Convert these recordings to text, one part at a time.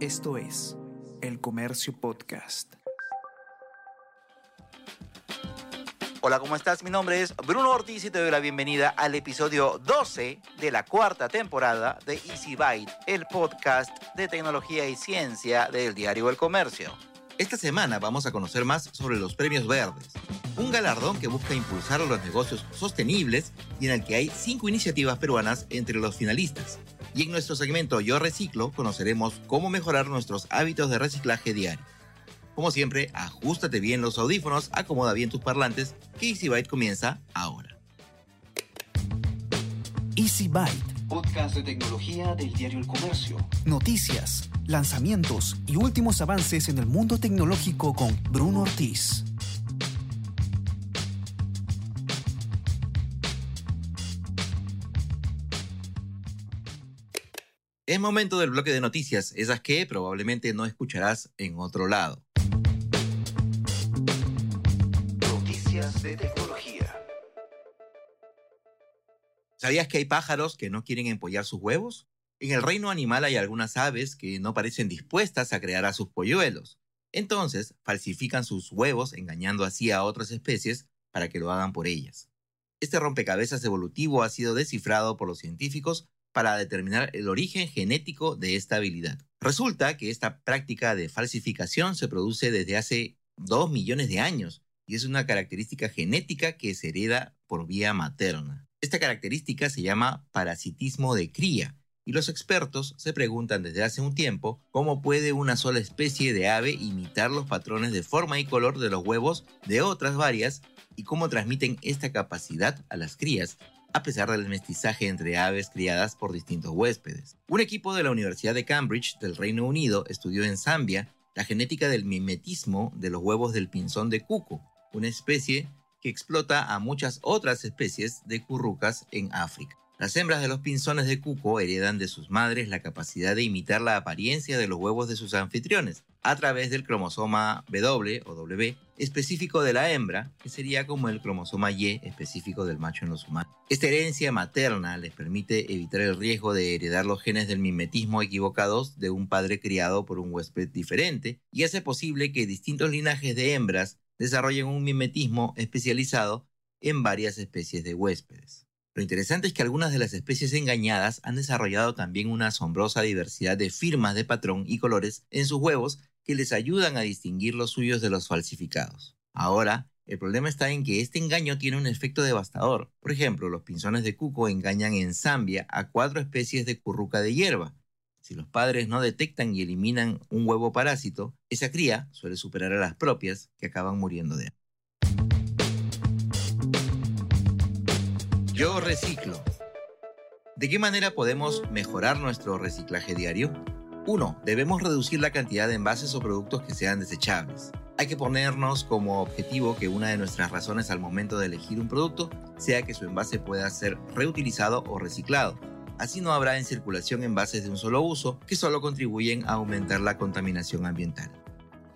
Esto es El Comercio Podcast. Hola, ¿cómo estás? Mi nombre es Bruno Ortiz y te doy la bienvenida al episodio 12 de la cuarta temporada de Easy Byte, el podcast de tecnología y ciencia del diario El Comercio. Esta semana vamos a conocer más sobre los premios verdes, un galardón que busca impulsar los negocios sostenibles y en el que hay cinco iniciativas peruanas entre los finalistas. Y en nuestro segmento Yo Reciclo conoceremos cómo mejorar nuestros hábitos de reciclaje diario. Como siempre, ajustate bien los audífonos, acomoda bien tus parlantes, que Easy Byte comienza ahora. Easy Byte. Podcast de tecnología del diario El Comercio. Noticias, lanzamientos y últimos avances en el mundo tecnológico con Bruno Ortiz. Es momento del bloque de noticias, esas que probablemente no escucharás en otro lado. Noticias de tecnología. ¿Sabías que hay pájaros que no quieren empollar sus huevos? En el reino animal hay algunas aves que no parecen dispuestas a crear a sus polluelos. Entonces, falsifican sus huevos engañando así a otras especies para que lo hagan por ellas. Este rompecabezas evolutivo ha sido descifrado por los científicos para determinar el origen genético de esta habilidad. Resulta que esta práctica de falsificación se produce desde hace 2 millones de años y es una característica genética que se hereda por vía materna. Esta característica se llama parasitismo de cría y los expertos se preguntan desde hace un tiempo cómo puede una sola especie de ave imitar los patrones de forma y color de los huevos de otras varias y cómo transmiten esta capacidad a las crías a pesar del mestizaje entre aves criadas por distintos huéspedes. Un equipo de la Universidad de Cambridge del Reino Unido estudió en Zambia la genética del mimetismo de los huevos del pinzón de cuco, una especie que explota a muchas otras especies de currucas en África. Las hembras de los pinzones de cuco heredan de sus madres la capacidad de imitar la apariencia de los huevos de sus anfitriones a través del cromosoma W o W específico de la hembra, que sería como el cromosoma Y específico del macho en los humanos. Esta herencia materna les permite evitar el riesgo de heredar los genes del mimetismo equivocados de un padre criado por un huésped diferente y hace posible que distintos linajes de hembras desarrollen un mimetismo especializado en varias especies de huéspedes. Lo interesante es que algunas de las especies engañadas han desarrollado también una asombrosa diversidad de firmas de patrón y colores en sus huevos que les ayudan a distinguir los suyos de los falsificados. Ahora, el problema está en que este engaño tiene un efecto devastador. Por ejemplo, los pinzones de cuco engañan en Zambia a cuatro especies de curruca de hierba. Si los padres no detectan y eliminan un huevo parásito, esa cría suele superar a las propias que acaban muriendo de hambre. Yo reciclo. ¿De qué manera podemos mejorar nuestro reciclaje diario? 1. Debemos reducir la cantidad de envases o productos que sean desechables. Hay que ponernos como objetivo que una de nuestras razones al momento de elegir un producto sea que su envase pueda ser reutilizado o reciclado. Así no habrá en circulación envases de un solo uso que solo contribuyen a aumentar la contaminación ambiental.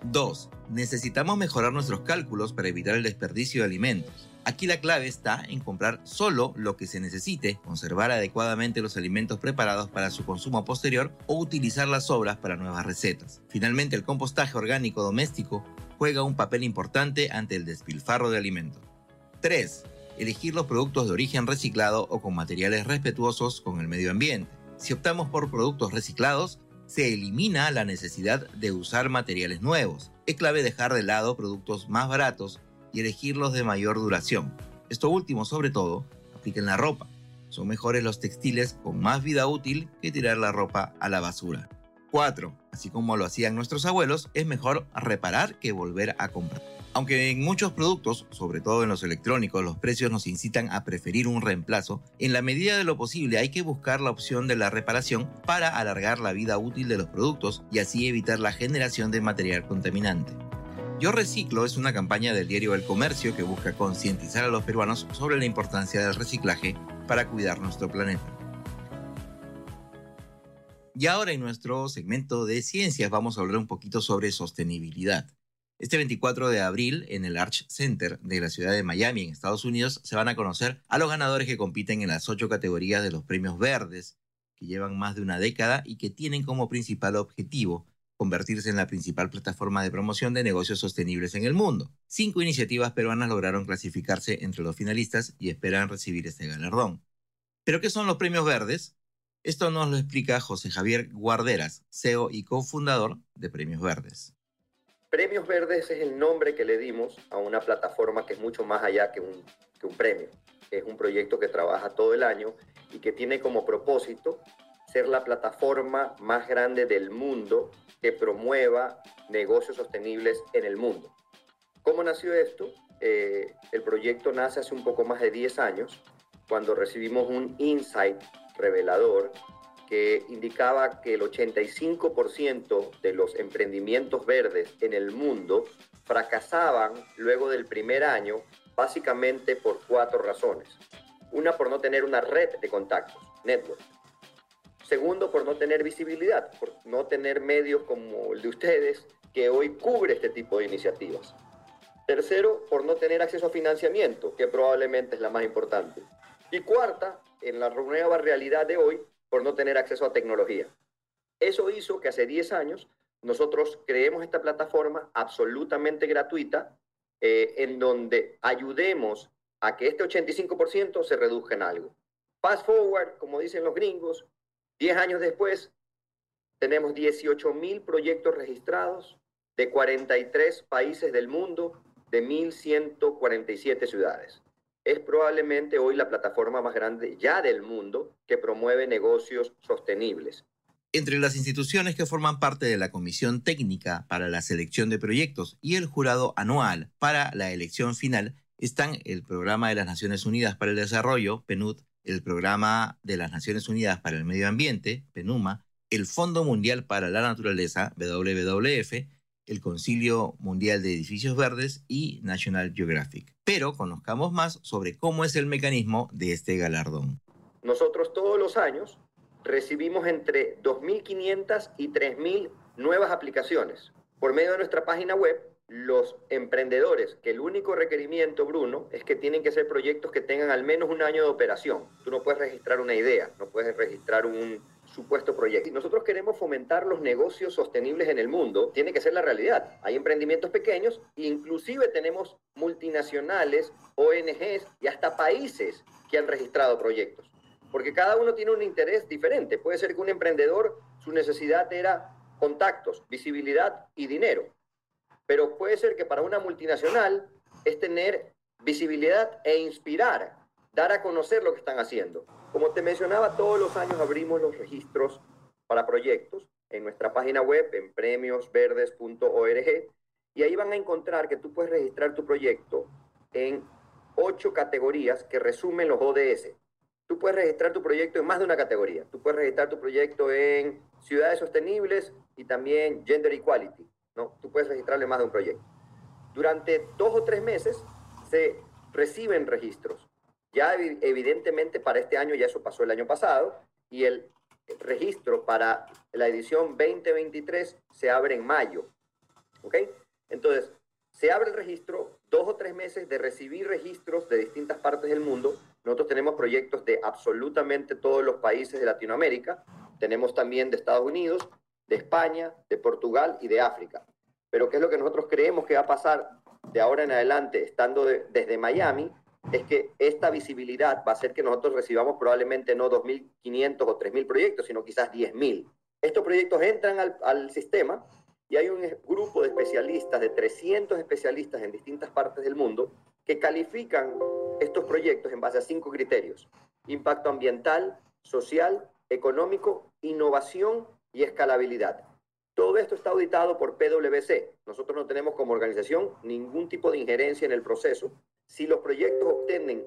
2. Necesitamos mejorar nuestros cálculos para evitar el desperdicio de alimentos. Aquí la clave está en comprar solo lo que se necesite, conservar adecuadamente los alimentos preparados para su consumo posterior o utilizar las sobras para nuevas recetas. Finalmente, el compostaje orgánico doméstico juega un papel importante ante el despilfarro de alimentos. 3. Elegir los productos de origen reciclado o con materiales respetuosos con el medio ambiente. Si optamos por productos reciclados, se elimina la necesidad de usar materiales nuevos. Es clave dejar de lado productos más baratos y elegirlos de mayor duración. Esto último, sobre todo, aplica en la ropa. Son mejores los textiles con más vida útil que tirar la ropa a la basura. 4. Así como lo hacían nuestros abuelos, es mejor reparar que volver a comprar. Aunque en muchos productos, sobre todo en los electrónicos, los precios nos incitan a preferir un reemplazo, en la medida de lo posible hay que buscar la opción de la reparación para alargar la vida útil de los productos y así evitar la generación de material contaminante. Yo Reciclo es una campaña del diario El Comercio que busca concientizar a los peruanos sobre la importancia del reciclaje para cuidar nuestro planeta. Y ahora en nuestro segmento de ciencias vamos a hablar un poquito sobre sostenibilidad. Este 24 de abril, en el Arch Center de la ciudad de Miami, en Estados Unidos, se van a conocer a los ganadores que compiten en las ocho categorías de los premios verdes, que llevan más de una década y que tienen como principal objetivo convertirse en la principal plataforma de promoción de negocios sostenibles en el mundo. Cinco iniciativas peruanas lograron clasificarse entre los finalistas y esperan recibir este galardón. ¿Pero qué son los premios verdes? Esto nos lo explica José Javier Guarderas, CEO y cofundador de Premios Verdes. Premios Verdes es el nombre que le dimos a una plataforma que es mucho más allá que un, que un premio. Es un proyecto que trabaja todo el año y que tiene como propósito ser la plataforma más grande del mundo que promueva negocios sostenibles en el mundo. ¿Cómo nació esto? Eh, el proyecto nace hace un poco más de 10 años, cuando recibimos un insight revelador que indicaba que el 85% de los emprendimientos verdes en el mundo fracasaban luego del primer año, básicamente por cuatro razones. Una, por no tener una red de contactos, network. Segundo, por no tener visibilidad, por no tener medios como el de ustedes que hoy cubre este tipo de iniciativas. Tercero, por no tener acceso a financiamiento, que probablemente es la más importante. Y cuarta, en la nueva realidad de hoy, por no tener acceso a tecnología. Eso hizo que hace 10 años nosotros creemos esta plataforma absolutamente gratuita eh, en donde ayudemos a que este 85% se reduzca en algo. Fast forward, como dicen los gringos, 10 años después, tenemos 18 mil proyectos registrados de 43 países del mundo, de 1.147 ciudades. Es probablemente hoy la plataforma más grande ya del mundo que promueve negocios sostenibles. Entre las instituciones que forman parte de la Comisión Técnica para la Selección de Proyectos y el Jurado Anual para la Elección Final están el Programa de las Naciones Unidas para el Desarrollo, PNUD, el Programa de las Naciones Unidas para el Medio Ambiente, PENUMA, el Fondo Mundial para la Naturaleza, WWF, el Concilio Mundial de Edificios Verdes y National Geographic. Pero conozcamos más sobre cómo es el mecanismo de este galardón. Nosotros todos los años recibimos entre 2.500 y 3.000 nuevas aplicaciones. Por medio de nuestra página web los emprendedores, que el único requerimiento, Bruno, es que tienen que ser proyectos que tengan al menos un año de operación. Tú no puedes registrar una idea, no puedes registrar un supuesto proyecto. Si nosotros queremos fomentar los negocios sostenibles en el mundo, tiene que ser la realidad. Hay emprendimientos pequeños, inclusive tenemos multinacionales, ONGs y hasta países que han registrado proyectos. Porque cada uno tiene un interés diferente. Puede ser que un emprendedor, su necesidad era contactos, visibilidad y dinero pero puede ser que para una multinacional es tener visibilidad e inspirar, dar a conocer lo que están haciendo. Como te mencionaba, todos los años abrimos los registros para proyectos en nuestra página web en premiosverdes.org y ahí van a encontrar que tú puedes registrar tu proyecto en ocho categorías que resumen los ODS. Tú puedes registrar tu proyecto en más de una categoría. Tú puedes registrar tu proyecto en ciudades sostenibles y también gender equality. ¿No? Tú puedes registrarle más de un proyecto. Durante dos o tres meses se reciben registros. Ya evidentemente para este año, ya eso pasó el año pasado, y el registro para la edición 2023 se abre en mayo. ¿Ok? Entonces, se abre el registro, dos o tres meses de recibir registros de distintas partes del mundo. Nosotros tenemos proyectos de absolutamente todos los países de Latinoamérica, tenemos también de Estados Unidos, de España, de Portugal y de África. Pero ¿qué es lo que nosotros creemos que va a pasar de ahora en adelante, estando desde Miami? Es que esta visibilidad va a hacer que nosotros recibamos probablemente no 2.500 o 3.000 proyectos, sino quizás 10.000. Estos proyectos entran al, al sistema y hay un grupo de especialistas, de 300 especialistas en distintas partes del mundo, que califican estos proyectos en base a cinco criterios. Impacto ambiental, social, económico, innovación y escalabilidad. Todo esto está auditado por PwC. Nosotros no tenemos como organización ningún tipo de injerencia en el proceso. Si los proyectos obtienen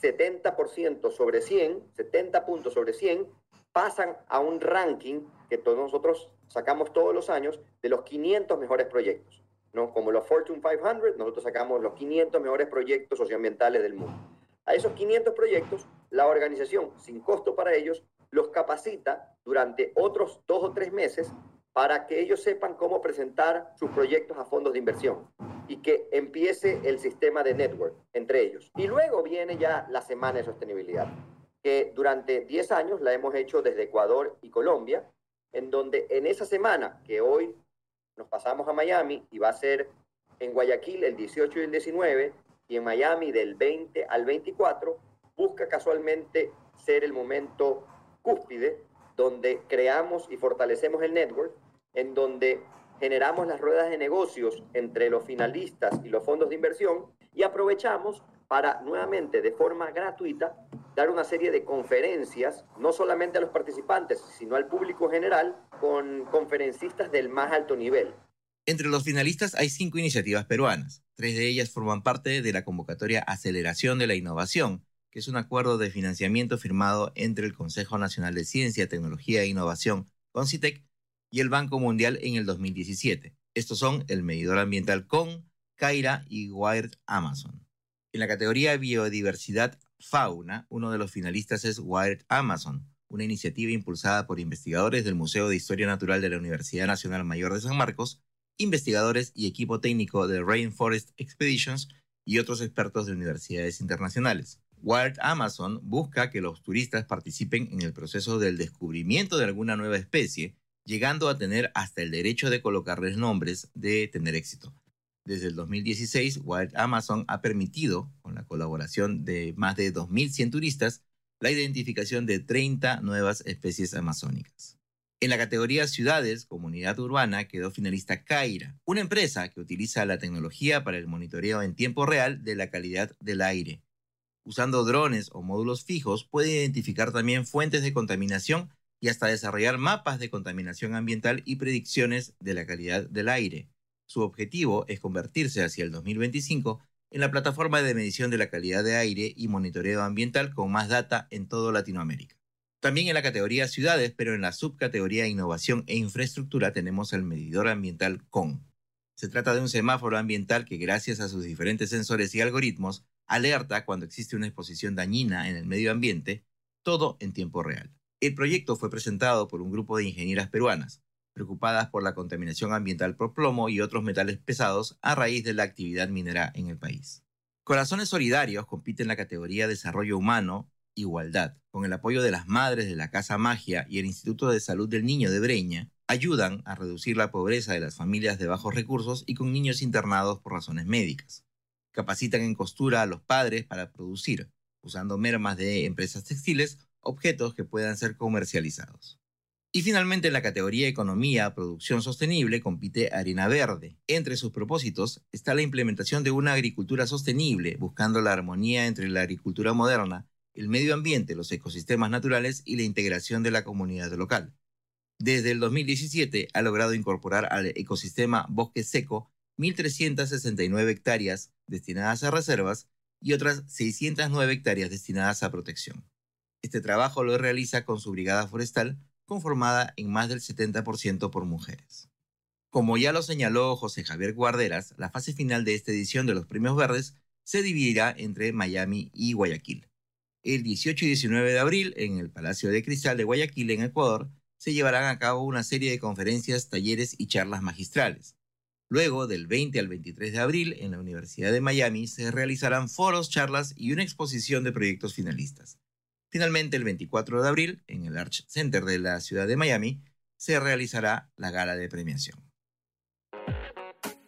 70% sobre 100, 70 puntos sobre 100, pasan a un ranking que todos nosotros sacamos todos los años de los 500 mejores proyectos. ¿no? Como los Fortune 500, nosotros sacamos los 500 mejores proyectos socioambientales del mundo. A esos 500 proyectos, la organización, sin costo para ellos, los capacita durante otros dos o tres meses para que ellos sepan cómo presentar sus proyectos a fondos de inversión y que empiece el sistema de network entre ellos. Y luego viene ya la semana de sostenibilidad. que durante 10 años la hemos hecho desde Ecuador y Colombia, en donde en esa semana que hoy nos pasamos a Miami y va a ser en Guayaquil el 18 y el 19 y en Miami del 20 al 24, busca casualmente ser el momento cúspide donde creamos y fortalecemos el network, en donde generamos las ruedas de negocios entre los finalistas y los fondos de inversión y aprovechamos para nuevamente de forma gratuita dar una serie de conferencias, no solamente a los participantes, sino al público general, con conferencistas del más alto nivel. Entre los finalistas hay cinco iniciativas peruanas. Tres de ellas forman parte de la convocatoria Aceleración de la Innovación, que es un acuerdo de financiamiento firmado entre el Consejo Nacional de Ciencia, Tecnología e Innovación, CONCITEC, y el Banco Mundial en el 2017. Estos son el medidor ambiental CON, Caira y Wired Amazon. En la categoría Biodiversidad Fauna, uno de los finalistas es Wired Amazon, una iniciativa impulsada por investigadores del Museo de Historia Natural de la Universidad Nacional Mayor de San Marcos, investigadores y equipo técnico de Rainforest Expeditions y otros expertos de universidades internacionales. Wired Amazon busca que los turistas participen en el proceso del descubrimiento de alguna nueva especie, llegando a tener hasta el derecho de colocarles nombres de tener éxito. Desde el 2016, Wild Amazon ha permitido, con la colaboración de más de 2.100 turistas, la identificación de 30 nuevas especies amazónicas. En la categoría Ciudades, Comunidad Urbana, quedó finalista Caira, una empresa que utiliza la tecnología para el monitoreo en tiempo real de la calidad del aire. Usando drones o módulos fijos, puede identificar también fuentes de contaminación y hasta desarrollar mapas de contaminación ambiental y predicciones de la calidad del aire. Su objetivo es convertirse hacia el 2025 en la plataforma de medición de la calidad de aire y monitoreo ambiental con más data en toda Latinoamérica. También en la categoría ciudades, pero en la subcategoría innovación e infraestructura tenemos el medidor ambiental CON. Se trata de un semáforo ambiental que gracias a sus diferentes sensores y algoritmos alerta cuando existe una exposición dañina en el medio ambiente, todo en tiempo real. El proyecto fue presentado por un grupo de ingenieras peruanas, preocupadas por la contaminación ambiental por plomo y otros metales pesados a raíz de la actividad minera en el país. Corazones Solidarios compite en la categoría Desarrollo Humano, Igualdad. Con el apoyo de las madres de la Casa Magia y el Instituto de Salud del Niño de Breña, ayudan a reducir la pobreza de las familias de bajos recursos y con niños internados por razones médicas. Capacitan en costura a los padres para producir, usando mermas de empresas textiles, objetos que puedan ser comercializados. Y finalmente en la categoría Economía, Producción Sostenible compite Arena Verde. Entre sus propósitos está la implementación de una agricultura sostenible, buscando la armonía entre la agricultura moderna, el medio ambiente, los ecosistemas naturales y la integración de la comunidad local. Desde el 2017 ha logrado incorporar al ecosistema bosque seco 1.369 hectáreas destinadas a reservas y otras 609 hectáreas destinadas a protección. Este trabajo lo realiza con su brigada forestal, conformada en más del 70% por mujeres. Como ya lo señaló José Javier Guarderas, la fase final de esta edición de los Premios Verdes se dividirá entre Miami y Guayaquil. El 18 y 19 de abril, en el Palacio de Cristal de Guayaquil, en Ecuador, se llevarán a cabo una serie de conferencias, talleres y charlas magistrales. Luego, del 20 al 23 de abril, en la Universidad de Miami, se realizarán foros, charlas y una exposición de proyectos finalistas. Finalmente, el 24 de abril, en el Arch Center de la ciudad de Miami, se realizará la gala de premiación.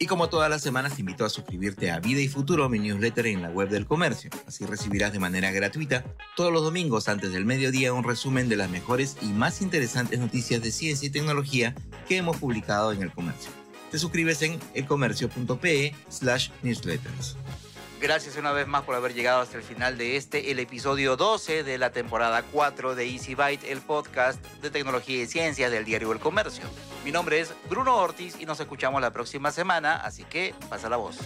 Y como todas las semanas, te invito a suscribirte a Vida y Futuro, mi newsletter en la web del comercio. Así recibirás de manera gratuita todos los domingos antes del mediodía un resumen de las mejores y más interesantes noticias de ciencia y tecnología que hemos publicado en el comercio. Te suscribes en elcomercio.pe slash newsletters. Gracias una vez más por haber llegado hasta el final de este, el episodio 12 de la temporada 4 de Easy Byte, el podcast de tecnología y ciencias del diario El Comercio. Mi nombre es Bruno Ortiz y nos escuchamos la próxima semana, así que pasa la voz.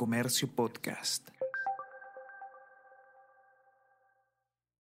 Comercio Podcast.